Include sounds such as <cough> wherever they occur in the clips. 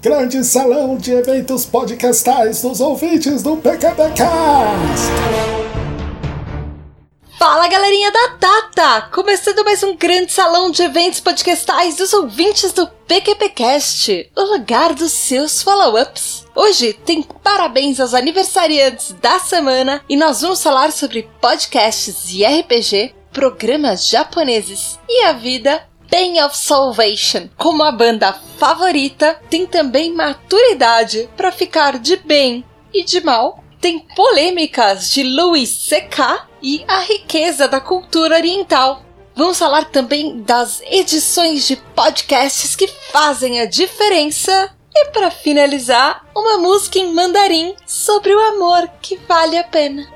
Grande salão de eventos podcastais dos ouvintes do PQPcast! Fala galerinha da Tata! Começando mais um grande salão de eventos podcastais dos ouvintes do PQPcast, o lugar dos seus follow-ups. Hoje tem parabéns aos aniversariantes da semana e nós vamos falar sobre podcasts e RPG, programas japoneses e a vida Pain of Salvation como a banda favorita, tem também maturidade para ficar de bem e de mal. Tem polêmicas de Louis C.K. e a riqueza da cultura oriental. Vamos falar também das edições de podcasts que fazem a diferença. E para finalizar, uma música em mandarim sobre o amor que vale a pena.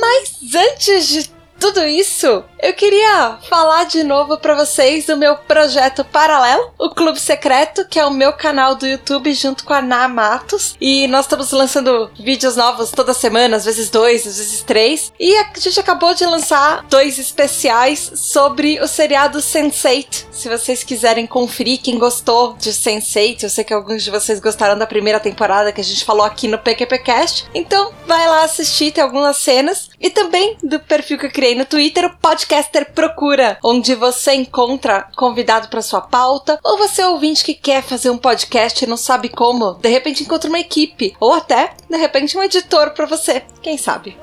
Mas antes de tudo isso, eu queria falar de novo para vocês do meu projeto paralelo, o Clube Secreto, que é o meu canal do YouTube junto com a Na Matos. E nós estamos lançando vídeos novos toda semana, às vezes dois, às vezes três. E a gente acabou de lançar dois especiais sobre o seriado Sense8. Se vocês quiserem conferir, quem gostou de Sense8, eu sei que alguns de vocês gostaram da primeira temporada que a gente falou aqui no PQPcast. Então, vai lá assistir, tem algumas cenas. E também do perfil que eu criei no Twitter, o Podcaster Procura, onde você encontra convidado para sua pauta, ou você é ouvinte que quer fazer um podcast e não sabe como, de repente encontra uma equipe, ou até, de repente, um editor para você, quem sabe.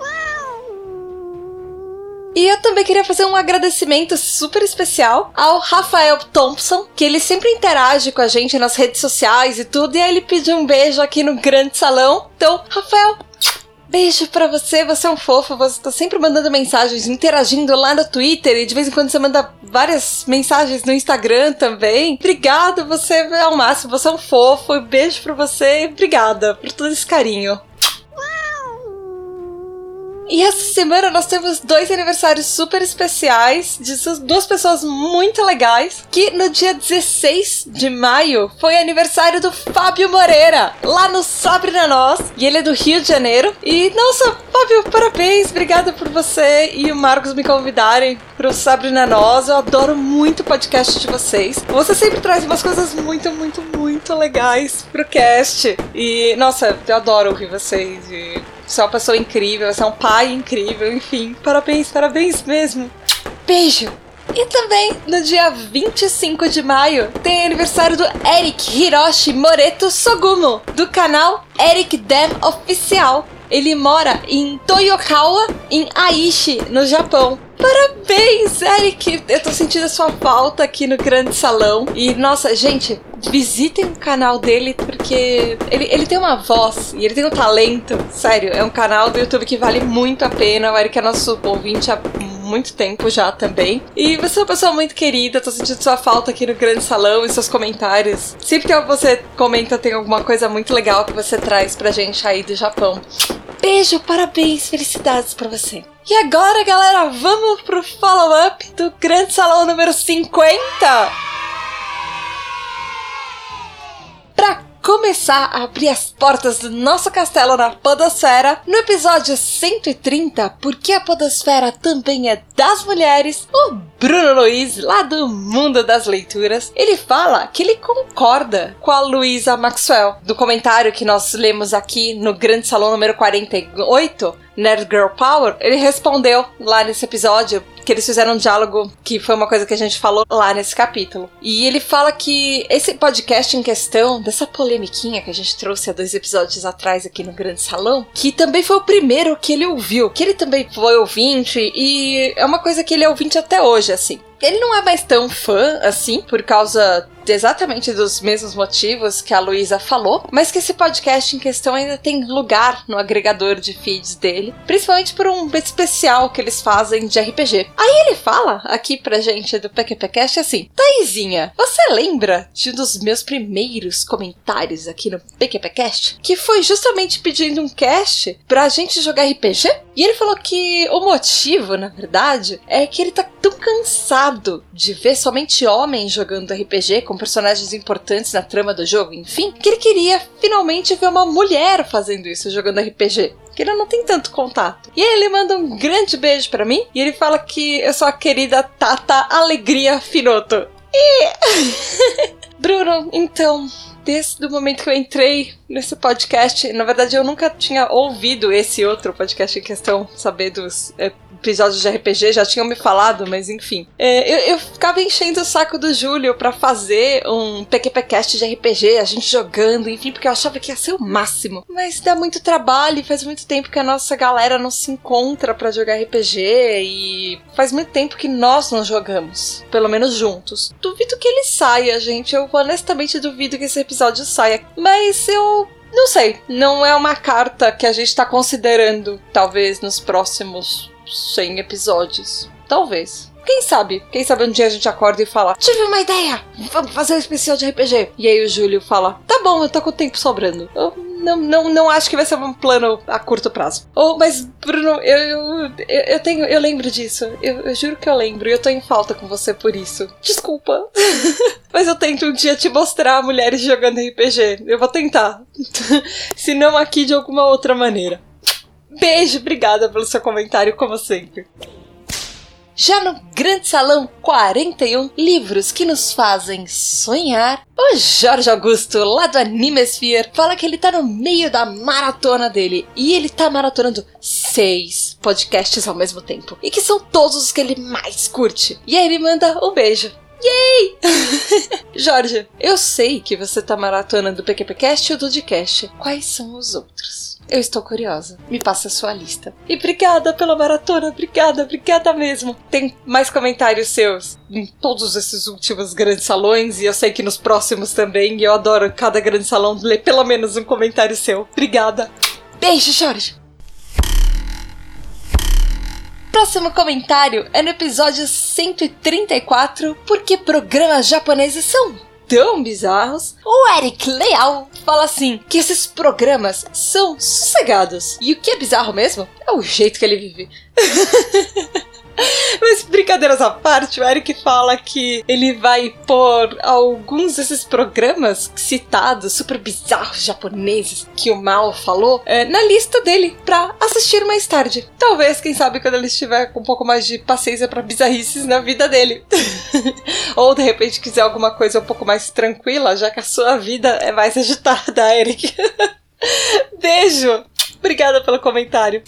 E eu também queria fazer um agradecimento super especial ao Rafael Thompson, que ele sempre interage com a gente nas redes sociais e tudo, e aí ele pediu um beijo aqui no grande salão. Então, Rafael, Beijo pra você, você é um fofo, você tá sempre mandando mensagens, interagindo lá no Twitter e de vez em quando você manda várias mensagens no Instagram também. Obrigada, você é o máximo, você é um fofo, beijo pra você e obrigada por todo esse carinho. E essa semana nós temos dois aniversários super especiais de duas pessoas muito legais. Que no dia 16 de maio foi aniversário do Fábio Moreira, lá no Sobre na Nós. E ele é do Rio de Janeiro. E nossa, Fábio, parabéns! Obrigada por você e o Marcos me convidarem pro Sobre na Nós. Eu adoro muito o podcast de vocês. Você sempre traz umas coisas muito, muito, muito legais pro cast. E nossa, eu adoro ouvir vocês. E você é uma pessoa incrível, você é um pai incrível, enfim. Parabéns, parabéns mesmo. Beijo! E também, no dia 25 de maio, tem aniversário do Eric Hiroshi Moreto Sogumo, do canal Eric Dam Oficial. Ele mora em Toyokawa, em Aichi, no Japão. Parabéns, Eric! Eu tô sentindo a sua falta aqui no grande salão. E, nossa, gente, visitem o canal dele porque ele, ele tem uma voz e ele tem um talento. Sério, é um canal do YouTube que vale muito a pena. O Eric é nosso ouvinte há muito tempo já também. E você é uma pessoa muito querida, tô sentindo sua falta aqui no grande salão e seus comentários. Sempre que você comenta, tem alguma coisa muito legal que você traz pra gente aí do Japão. Beijo, parabéns, felicidades para você. E agora, galera, vamos pro follow-up do grande salão número 50. Começar a abrir as portas do nosso castelo na Podosfera, no episódio 130, porque a Podosfera também é das mulheres, o Bruno Luiz, lá do Mundo das Leituras, ele fala que ele concorda com a Luísa Maxwell, do comentário que nós lemos aqui no Grande Salão número 48, Nerd Girl Power, ele respondeu lá nesse episódio que eles fizeram um diálogo que foi uma coisa que a gente falou lá nesse capítulo. E ele fala que esse podcast em questão, dessa polemiquinha que a gente trouxe há dois episódios atrás aqui no Grande Salão, que também foi o primeiro que ele ouviu, que ele também foi ouvinte e é uma coisa que ele é ouvinte até hoje, assim. Ele não é mais tão fã assim, por causa exatamente dos mesmos motivos que a Luísa falou, mas que esse podcast em questão ainda tem lugar no agregador de feeds dele, principalmente por um especial que eles fazem de RPG. Aí ele fala aqui pra gente do PQPcast assim: Taizinha, você lembra de um dos meus primeiros comentários aqui no PQPcast? Que foi justamente pedindo um cast pra gente jogar RPG? E ele falou que o motivo, na verdade, é que ele tá tão cansado de ver somente homens jogando RPG com personagens importantes na trama do jogo, enfim, que ele queria finalmente ver uma mulher fazendo isso jogando RPG que ele não tem tanto contato. E aí ele manda um grande beijo para mim e ele fala que eu sou a querida Tata Alegria Finoto. E <laughs> Bruno, então, desde o momento que eu entrei nesse podcast, na verdade eu nunca tinha ouvido esse outro podcast em questão, saber dos é, episódios de RPG, já tinham me falado, mas enfim. É, eu, eu, ficava enchendo o saco do Júlio para fazer um PQPcast de RPG, a gente jogando, enfim, porque eu achava que ia ser o máximo. Mas dá muito trabalho e faz muito tempo que a nossa galera não se encontra para jogar RPG e faz muito tempo que nós não jogamos, pelo menos juntos. Duvido que ele saia, gente. Eu honestamente duvido que esse episódio saia. Mas eu não sei, não é uma carta que a gente tá considerando, talvez nos próximos 100 episódios. Talvez. Quem sabe? Quem sabe um dia a gente acorda e fala: Tive uma ideia! Vamos fazer um especial de RPG. E aí o Júlio fala: Tá bom, eu tô com o tempo sobrando. Eu não, não, não acho que vai ser um plano a curto prazo. Oh, mas, Bruno, eu, eu, eu, tenho. Eu lembro disso. Eu, eu juro que eu lembro. E eu tô em falta com você por isso. Desculpa. <laughs> mas eu tento um dia te mostrar mulheres jogando RPG. Eu vou tentar. <laughs> Se não aqui de alguma outra maneira. Beijo, obrigada pelo seu comentário, como sempre. Já no Grande Salão 41, livros que nos fazem sonhar, o Jorge Augusto, lá do Animesphere, fala que ele tá no meio da maratona dele e ele tá maratonando seis podcasts ao mesmo tempo e que são todos os que ele mais curte. E aí ele manda um beijo. Yay! <laughs> Jorge, eu sei que você tá maratonando o PQPcast e o Dudcast. Quais são os outros? Eu estou curiosa. Me passa a sua lista. E obrigada pela maratona, obrigada, obrigada mesmo. Tem mais comentários seus em todos esses últimos grandes salões e eu sei que nos próximos também. E eu adoro cada grande salão ler pelo menos um comentário seu. Obrigada. Beijo, Jorge. Próximo comentário é no episódio 134, porque programas japoneses são tão bizarros, o Eric Leal fala assim que esses programas são sossegados. E o que é bizarro mesmo é o jeito que ele vive. <laughs> <laughs> Mas brincadeiras à parte, o Eric fala que ele vai pôr alguns desses programas citados, super bizarros japoneses, que o Mal falou, é, na lista dele pra assistir mais tarde. Talvez, quem sabe, quando ele estiver com um pouco mais de paciência para bizarrices na vida dele. <laughs> Ou de repente quiser alguma coisa um pouco mais tranquila, já que a sua vida é mais agitada, Eric. <laughs> Beijo! Obrigada pelo comentário.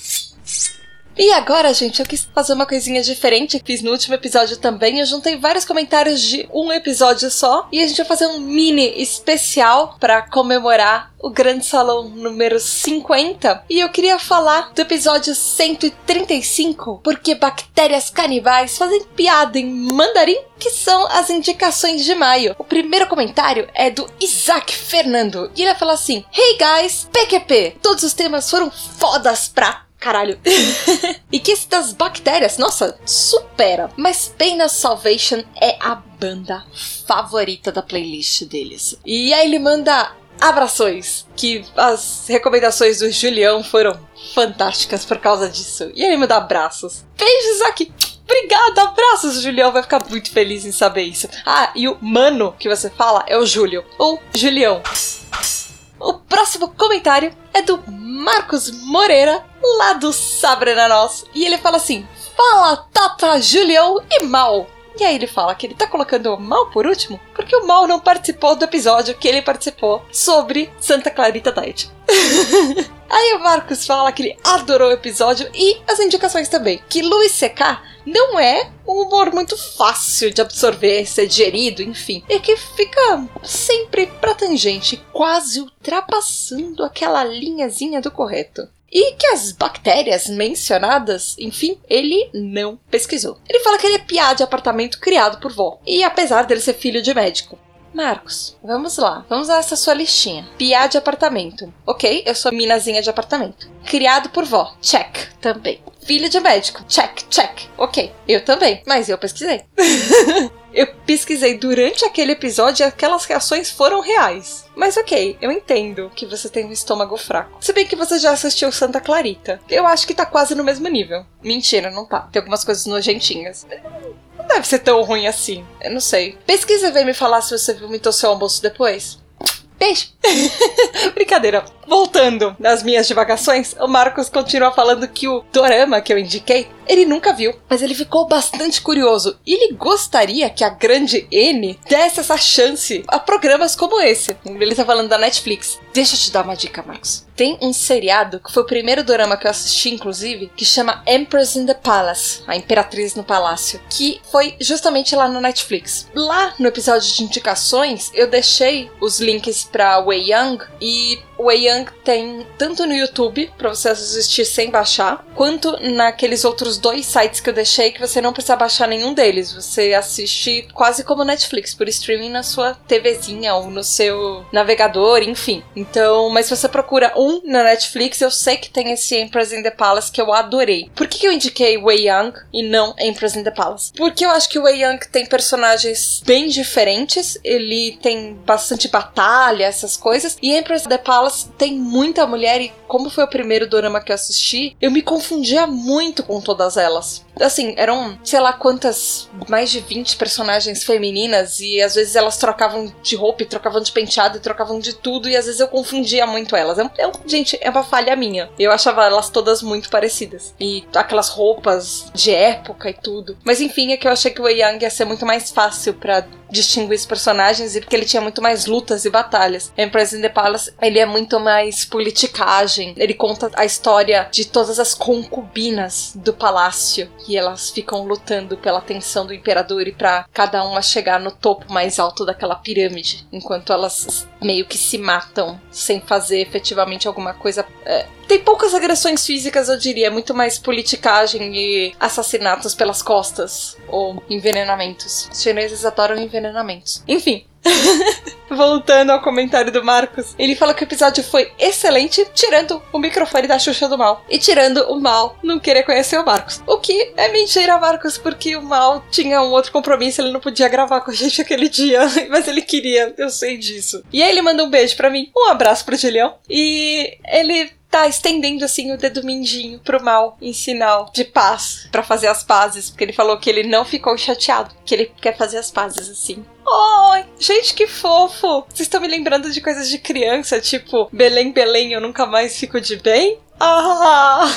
E agora, gente, eu quis fazer uma coisinha diferente. Fiz no último episódio também. Eu juntei vários comentários de um episódio só. E a gente vai fazer um mini especial para comemorar o Grande Salão número 50. E eu queria falar do episódio 135, porque bactérias canibais fazem piada em mandarim, que são as indicações de maio. O primeiro comentário é do Isaac Fernando. E ele vai falar assim: Hey guys, PQP! Todos os temas foram fodas pra Caralho. <laughs> e que esse das bactérias, nossa, supera. Mas Pain of Salvation é a banda favorita da playlist deles. E aí ele manda abrações, que as recomendações do Julião foram fantásticas por causa disso. E ele manda abraços. Beijos aqui. Obrigada, abraços, Julião. Vai ficar muito feliz em saber isso. Ah, e o mano que você fala é o Júlio, ou Julião. O próximo comentário é do Marcos Moreira, lá do Sabre na Nós. E ele fala assim: Fala, Tata, Julião e Mal. E aí ele fala que ele tá colocando o Mal por último, porque o Mal não participou do episódio que ele participou sobre Santa Clarita Diet. <laughs> aí o Marcos fala que ele adorou o episódio e as indicações também. Que Luiz C.K. não é um humor muito fácil de absorver, ser digerido, enfim. E que fica sempre pra tangente, quase ultrapassando aquela linhazinha do correto. E que as bactérias mencionadas, enfim, ele não pesquisou. Ele fala que ele é piá de apartamento criado por vó. E apesar dele ser filho de médico. Marcos, vamos lá, vamos a essa sua listinha. Piá de apartamento. Ok, eu sou minazinha de apartamento. Criado por vó. Check, também. Filho de médico. Check, check. Ok, eu também, mas eu pesquisei. <laughs> eu pesquisei durante aquele episódio e aquelas reações foram reais. Mas ok, eu entendo que você tem um estômago fraco. Se bem que você já assistiu Santa Clarita. Eu acho que tá quase no mesmo nível. Mentira, não tá. Tem algumas coisas nojentinhas Não deve ser tão ruim assim. Eu não sei. Pesquisa e vem me falar se você vomitou seu almoço depois. Beijo! <laughs> Brincadeira. Voltando nas minhas divagações, o Marcos continua falando que o dorama que eu indiquei, ele nunca viu, mas ele ficou bastante curioso e ele gostaria que a grande N desse essa chance a programas como esse. Ele tá falando da Netflix. Deixa eu te dar uma dica, Marcos. Tem um seriado, que foi o primeiro dorama que eu assisti, inclusive, que chama Empress in the Palace, a Imperatriz no Palácio, que foi justamente lá no Netflix. Lá no episódio de indicações, eu deixei os links para Wei Young e o Young tem tanto no YouTube, para você assistir sem baixar, quanto naqueles outros dois sites que eu deixei que você não precisa baixar nenhum deles. Você assiste quase como Netflix, por streaming na sua TVzinha ou no seu navegador, enfim. Então, mas se você procura um na Netflix, eu sei que tem esse Empress in the Palace que eu adorei. Por que, que eu indiquei Wei Young e não Empress in the Palace? Porque eu acho que o Wei Young tem personagens bem diferentes, ele tem bastante batalha, essas coisas, e Empress in the Palace tem muita mulher e como foi o primeiro dorama que eu assisti, eu me confundia muito com todas elas. Assim, eram, sei lá quantas, mais de 20 personagens femininas e às vezes elas trocavam de roupa, e trocavam de penteado, e trocavam de tudo e às vezes eu confundia muito elas. É, gente, é uma falha minha. Eu achava elas todas muito parecidas. E aquelas roupas de época e tudo. Mas enfim, é que eu achei que o Wei Yang ia ser muito mais fácil para distinguir os personagens e porque ele tinha muito mais lutas e batalhas. Empress in the Palace, ele é muito mais politicagem. Ele conta a história de todas as concubinas do palácio e elas ficam lutando pela atenção do imperador e para cada uma chegar no topo mais alto daquela pirâmide, enquanto elas meio que se matam sem fazer efetivamente alguma coisa. É, tem poucas agressões físicas, eu diria, é muito mais politicagem e assassinatos pelas costas ou envenenamentos. Os chineses adoram envenenamentos. Enfim, <laughs> Voltando ao comentário do Marcos, ele fala que o episódio foi excelente, tirando o microfone da Xuxa do Mal. E tirando o Mal não querer conhecer o Marcos. O que é mentira, Marcos, porque o Mal tinha um outro compromisso, ele não podia gravar com a gente aquele dia, <laughs> mas ele queria, eu sei disso. E aí ele manda um beijo para mim, um abraço pro Julião, e ele tá estendendo assim o dedo mindinho pro mal em sinal de paz para fazer as pazes, porque ele falou que ele não ficou chateado, que ele quer fazer as pazes assim. Oi, gente, que fofo! Vocês estão me lembrando de coisas de criança, tipo Belém, Belém, eu nunca mais fico de bem? Ah!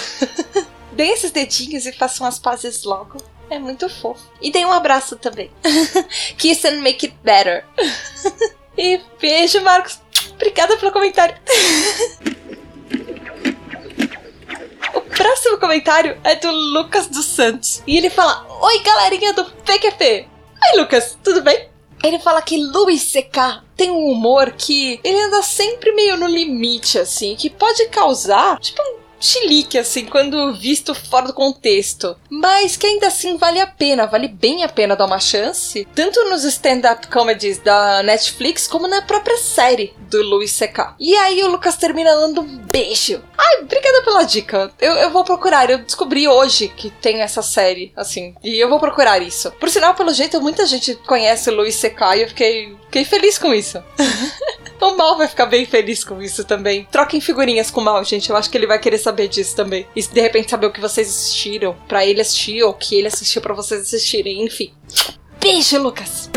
<laughs> Deem esses dedinhos e façam as pazes logo. É muito fofo. E dê um abraço também. <laughs> Kiss and make it better. <laughs> e beijo, Marcos. Obrigada pelo comentário. Próximo comentário é do Lucas dos Santos. E ele fala: Oi, galerinha do PQP. Oi, Lucas, tudo bem? Ele fala que Louis C.K. tem um humor que ele anda sempre meio no limite, assim, que pode causar, tipo, um chilique, assim, quando visto fora do contexto. Mas que ainda assim vale a pena, vale bem a pena dar uma chance, tanto nos stand-up comedies da Netflix, como na própria série do Louis C.K. E aí o Lucas termina dando um beijo. Ai, obrigada pela dica. Eu, eu vou procurar, eu descobri hoje que tem essa série, assim, e eu vou procurar isso. Por sinal, pelo jeito, muita gente conhece o Louis C.K. e eu fiquei, fiquei feliz com isso. <laughs> O Mal vai ficar bem feliz com isso também. Troquem figurinhas com o Mal, gente. Eu acho que ele vai querer saber disso também. E de repente saber o que vocês assistiram para ele assistir ou o que ele assistiu para vocês assistirem. Enfim. Beijo, Lucas!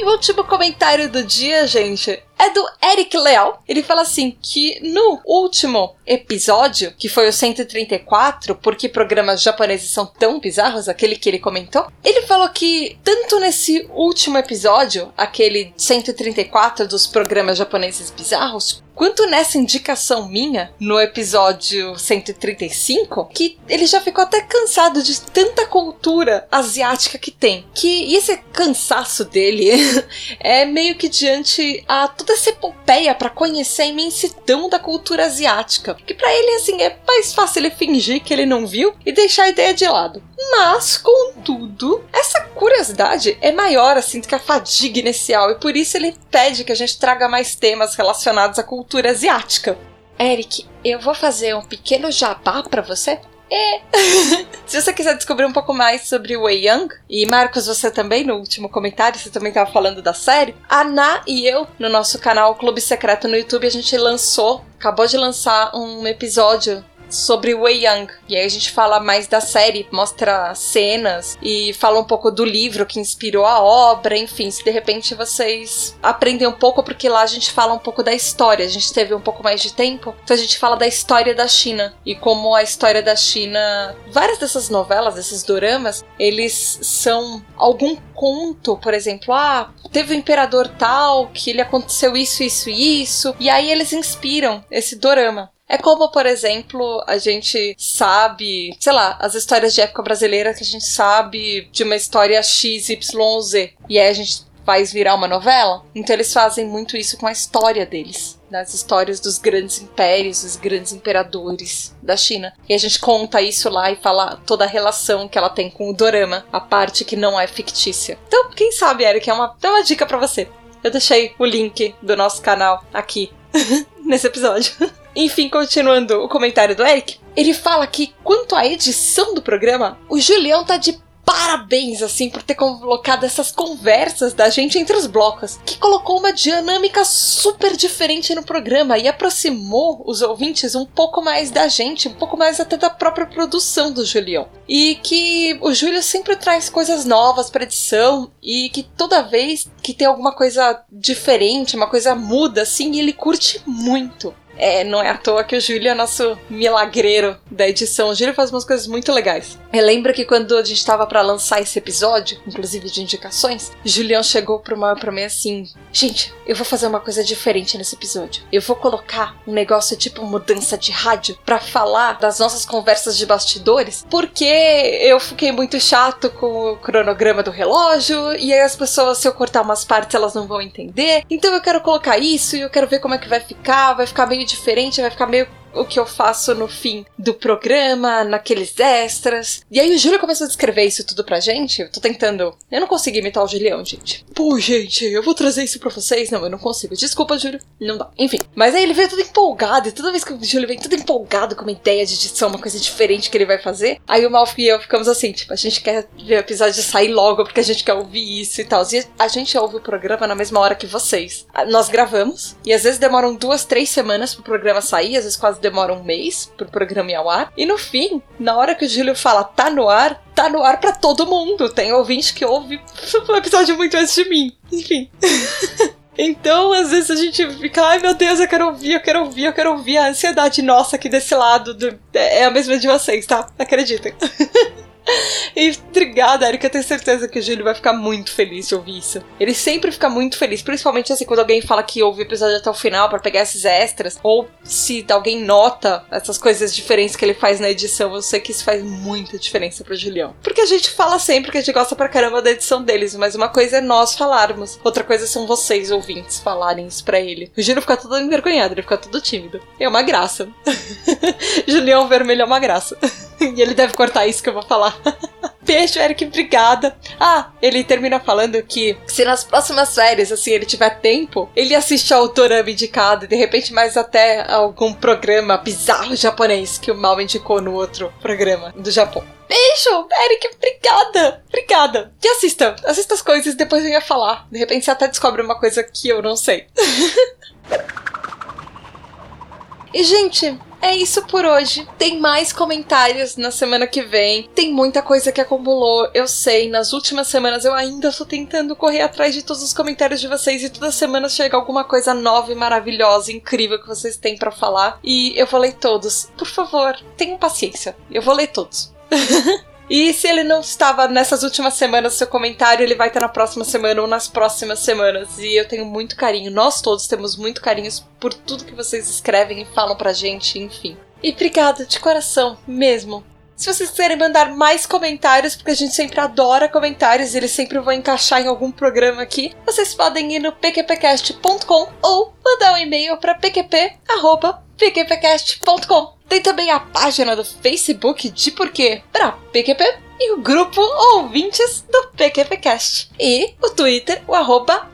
E o último comentário do dia, gente, é do Eric Leal. Ele fala assim que no último episódio, que foi o 134, porque programas japoneses são tão bizarros, aquele que ele comentou, ele falou que tanto nesse último episódio, aquele 134 dos programas japoneses bizarros, quanto nessa indicação minha, no episódio 135, que ele já ficou até cansado de tanta cultura asiática que tem. Que esse cansaço dele <laughs> é meio que diante a toda essa epopeia para conhecer a imensidão da cultura asiática. Que para ele, assim, é mais fácil ele fingir que ele não viu e deixar a ideia de lado. Mas, contudo, essa curiosidade é maior, assim, do que a fadiga inicial e por isso ele pede que a gente traga mais temas relacionados à cultura cultura asiática. Eric, eu vou fazer um pequeno jabá para você. É. <laughs> Se você quiser descobrir um pouco mais sobre o Wei Young, e Marcos, você também, no último comentário, você também estava falando da série, a Na e eu, no nosso canal Clube Secreto no YouTube, a gente lançou, acabou de lançar um episódio sobre Wei Yang. E aí a gente fala mais da série, mostra cenas e fala um pouco do livro que inspirou a obra, enfim, se de repente vocês aprendem um pouco, porque lá a gente fala um pouco da história, a gente teve um pouco mais de tempo, então a gente fala da história da China e como a história da China, várias dessas novelas, desses doramas, eles são algum conto, por exemplo, ah, teve o um imperador tal, que ele aconteceu isso, isso e isso, e aí eles inspiram esse dorama. É como, por exemplo, a gente sabe, sei lá, as histórias de época brasileira que a gente sabe de uma história XYZ. E aí a gente faz virar uma novela. Então eles fazem muito isso com a história deles. Das histórias dos grandes impérios, dos grandes imperadores da China. E a gente conta isso lá e fala toda a relação que ela tem com o dorama, a parte que não é fictícia. Então, quem sabe, Eric, é uma, é uma dica para você. Eu deixei o link do nosso canal aqui <laughs> nesse episódio. <laughs> Enfim, continuando o comentário do Eric, ele fala que quanto à edição do programa, o Julião tá de parabéns, assim, por ter colocado essas conversas da gente entre os blocos, que colocou uma dinâmica super diferente no programa e aproximou os ouvintes um pouco mais da gente, um pouco mais até da própria produção do Julião. E que o Júlio sempre traz coisas novas para edição e que toda vez que tem alguma coisa diferente, uma coisa muda, assim, ele curte muito. É, não é à toa que o Júlio é nosso milagreiro da edição. O Júlio faz umas coisas muito legais. Eu lembro que quando a gente tava para lançar esse episódio, inclusive de indicações, Julião chegou pro mal pra mim assim: Gente, eu vou fazer uma coisa diferente nesse episódio. Eu vou colocar um negócio tipo mudança de rádio para falar das nossas conversas de bastidores, porque eu fiquei muito chato com o cronograma do relógio, e aí as pessoas, se eu cortar umas partes, elas não vão entender. Então eu quero colocar isso e eu quero ver como é que vai ficar, vai ficar meio diferente, vai ficar meio o que eu faço no fim do programa, naqueles extras. E aí o Júlio começou a descrever isso tudo pra gente. Eu tô tentando. Eu não consigo imitar o Julião, gente. Pô, gente, eu vou trazer isso pra vocês. Não, eu não consigo. Desculpa, Júlio. Não dá. Enfim. Mas aí ele veio tudo empolgado. E toda vez que o Júlio vem tudo empolgado com uma ideia de edição, uma coisa diferente que ele vai fazer. Aí o Malfi e eu ficamos assim, tipo, a gente quer ver o episódio sair logo porque a gente quer ouvir isso e tal. E a gente ouve o programa na mesma hora que vocês. Nós gravamos. E às vezes demoram duas, três semanas pro programa sair. Às vezes quase demora um mês pro programa ir ao ar. E no fim, na hora que o Júlio fala tá no ar, tá no ar para todo mundo. Tem ouvinte que ouve o <laughs> episódio muito antes de mim. Enfim. <laughs> Então, às vezes a gente fica, ai meu Deus, eu quero ouvir, eu quero ouvir, eu quero ouvir. A ansiedade nossa aqui desse lado do... é a mesma de vocês, tá? Acreditem. <laughs> <laughs> Obrigada, Erika. Eu tenho certeza que o Júlio vai ficar muito feliz de ouvir isso. Ele sempre fica muito feliz, principalmente assim, quando alguém fala que ouve o episódio até o final para pegar esses extras, ou se alguém nota essas coisas diferentes que ele faz na edição. Eu sei que isso faz muita diferença pro Julião. Porque a gente fala sempre que a gente gosta pra caramba da edição deles, mas uma coisa é nós falarmos, outra coisa são vocês, ouvintes, falarem isso pra ele. O Júlio fica todo envergonhado, ele fica todo tímido. É uma graça. <laughs> Julião Vermelho é uma graça. <laughs> <laughs> e ele deve cortar isso que eu vou falar. <laughs> Beijo, Eric, obrigada. Ah, ele termina falando que se nas próximas férias, assim, ele tiver tempo, ele assiste ao Dorama indicado e de repente mais até algum programa bizarro japonês que o Mal indicou no outro programa do Japão. Beijo, Eric, obrigada, obrigada. E assista, assista as coisas depois venha falar. De repente você até descobre uma coisa que eu não sei. <laughs> e, gente, é isso por hoje. Tem mais comentários na semana que vem. Tem muita coisa que acumulou. Eu sei, nas últimas semanas eu ainda estou tentando correr atrás de todos os comentários de vocês e toda semana chega alguma coisa nova e maravilhosa, incrível que vocês têm para falar. E eu vou ler todos. Por favor, tenham paciência. Eu vou ler todos. <laughs> E se ele não estava nessas últimas semanas, seu comentário ele vai estar na próxima semana ou nas próximas semanas. E eu tenho muito carinho, nós todos temos muito carinho por tudo que vocês escrevem e falam pra gente, enfim. E obrigada de coração, mesmo. Se vocês quiserem mandar mais comentários, porque a gente sempre adora comentários e eles sempre vão encaixar em algum programa aqui, vocês podem ir no pqpcast.com ou mandar um e-mail para pqp.pqpcast.com. Tem também a página do Facebook de Porquê para PQP e o grupo Ouvintes do PQPcast. E o Twitter, o arroba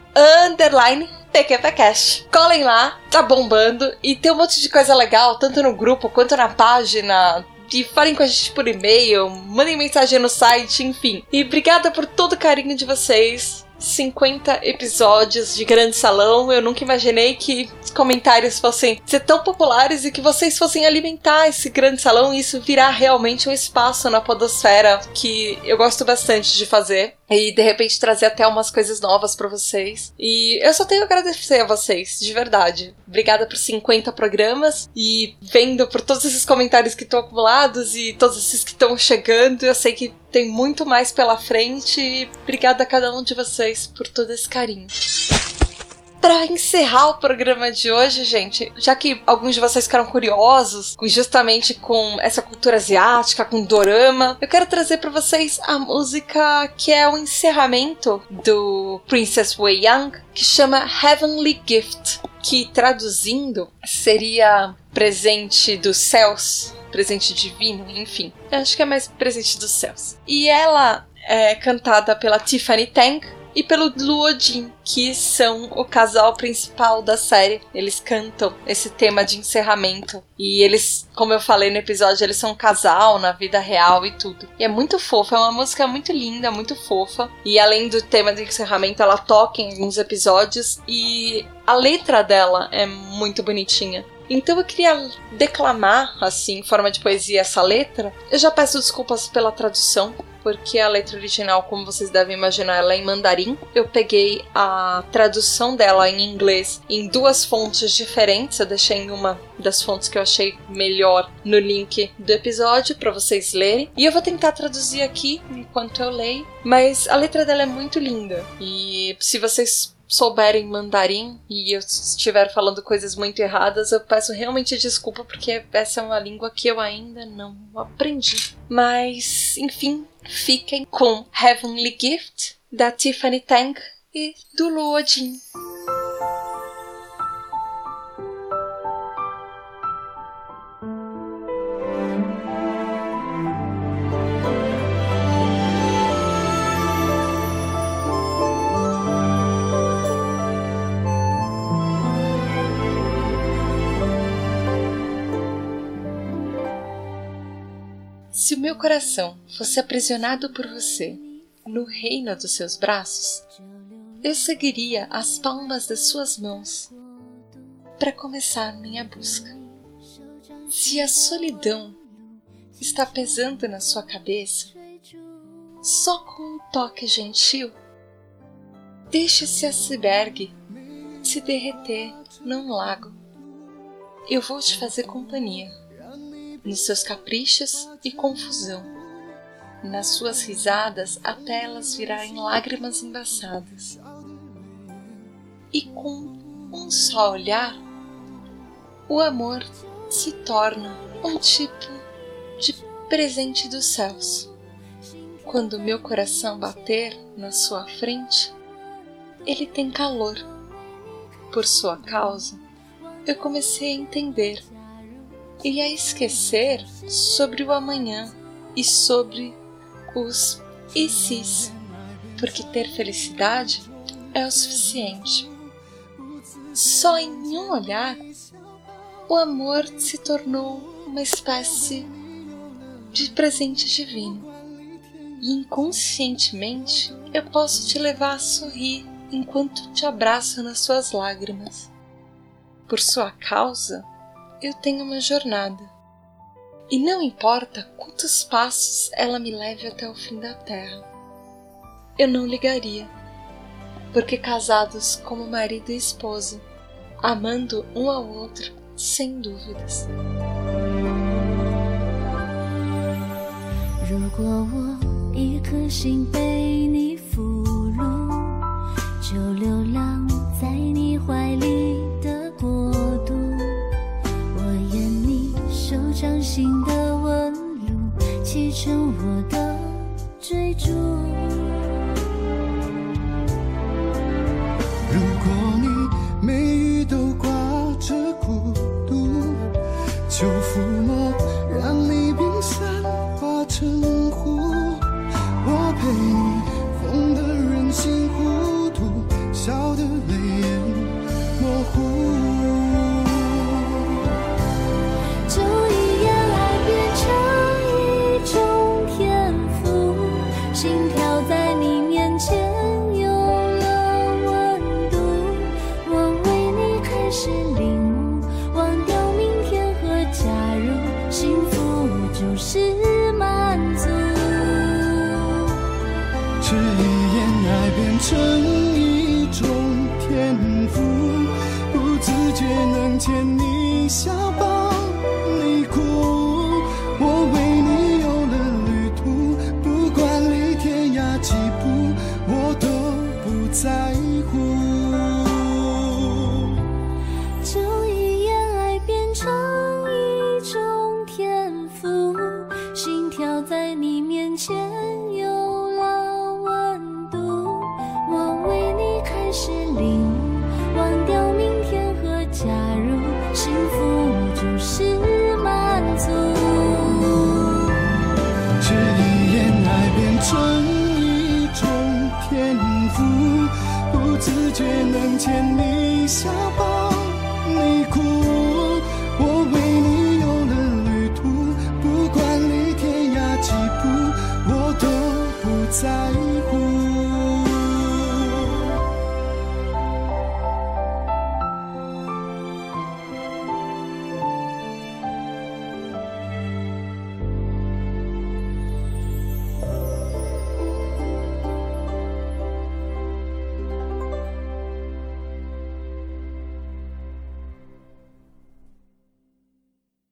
underline PQPcast. Colhem lá, tá bombando e tem um monte de coisa legal, tanto no grupo quanto na página e falem com a gente por e-mail, mandem mensagem no site, enfim. E obrigada por todo o carinho de vocês. 50 episódios de Grande Salão. Eu nunca imaginei que os comentários fossem ser tão populares e que vocês fossem alimentar esse Grande Salão e isso virar realmente um espaço na Podosfera que eu gosto bastante de fazer e de repente trazer até umas coisas novas para vocês. E eu só tenho a agradecer a vocês, de verdade. Obrigada por 50 programas e vendo por todos esses comentários que estão acumulados e todos esses que estão chegando, eu sei que tem muito mais pela frente e obrigada a cada um de vocês por todo esse carinho para encerrar o programa de hoje, gente, já que alguns de vocês ficaram curiosos justamente com essa cultura asiática, com dorama, eu quero trazer para vocês a música que é o encerramento do Princess Wei Young, que chama Heavenly Gift, que traduzindo seria presente dos céus, presente divino, enfim. Eu acho que é mais presente dos céus. E ela é cantada pela Tiffany Tang, e pelo Luo Jin, que são o casal principal da série. Eles cantam esse tema de encerramento. E eles, como eu falei no episódio, eles são um casal na vida real e tudo. E é muito fofa, é uma música muito linda, muito fofa. E além do tema de encerramento, ela toca em alguns episódios e a letra dela é muito bonitinha. Então eu queria declamar, assim, em forma de poesia, essa letra. Eu já peço desculpas pela tradução, porque a letra original, como vocês devem imaginar, ela é em mandarim. Eu peguei a tradução dela em inglês em duas fontes diferentes. Eu deixei em uma das fontes que eu achei melhor no link do episódio para vocês lerem. E eu vou tentar traduzir aqui enquanto eu leio. Mas a letra dela é muito linda. E se vocês souberem mandarim e eu estiver falando coisas muito erradas, eu peço realmente desculpa porque essa é uma língua que eu ainda não aprendi. Mas, enfim, fiquem com Heavenly Gift da Tiffany Tang e do Luo Jin. Se o meu coração fosse aprisionado por você no reino dos seus braços, eu seguiria as palmas das suas mãos para começar minha busca. Se a solidão está pesando na sua cabeça, só com um toque gentil, deixe esse iceberg se derreter num lago. Eu vou te fazer companhia nos seus caprichos e confusão, nas suas risadas até elas virarem lágrimas embaçadas. E com um só olhar, o amor se torna um tipo de presente dos céus. Quando meu coração bater na sua frente, ele tem calor. Por sua causa, eu comecei a entender e a esquecer sobre o amanhã e sobre os e sis, porque ter felicidade é o suficiente. Só em um olhar, o amor se tornou uma espécie de presente divino. E inconscientemente eu posso te levar a sorrir enquanto te abraço nas suas lágrimas. Por sua causa, eu tenho uma jornada. E não importa quantos passos ela me leve até o fim da terra. Eu não ligaria, porque casados como marido e esposa, amando um ao outro sem dúvidas.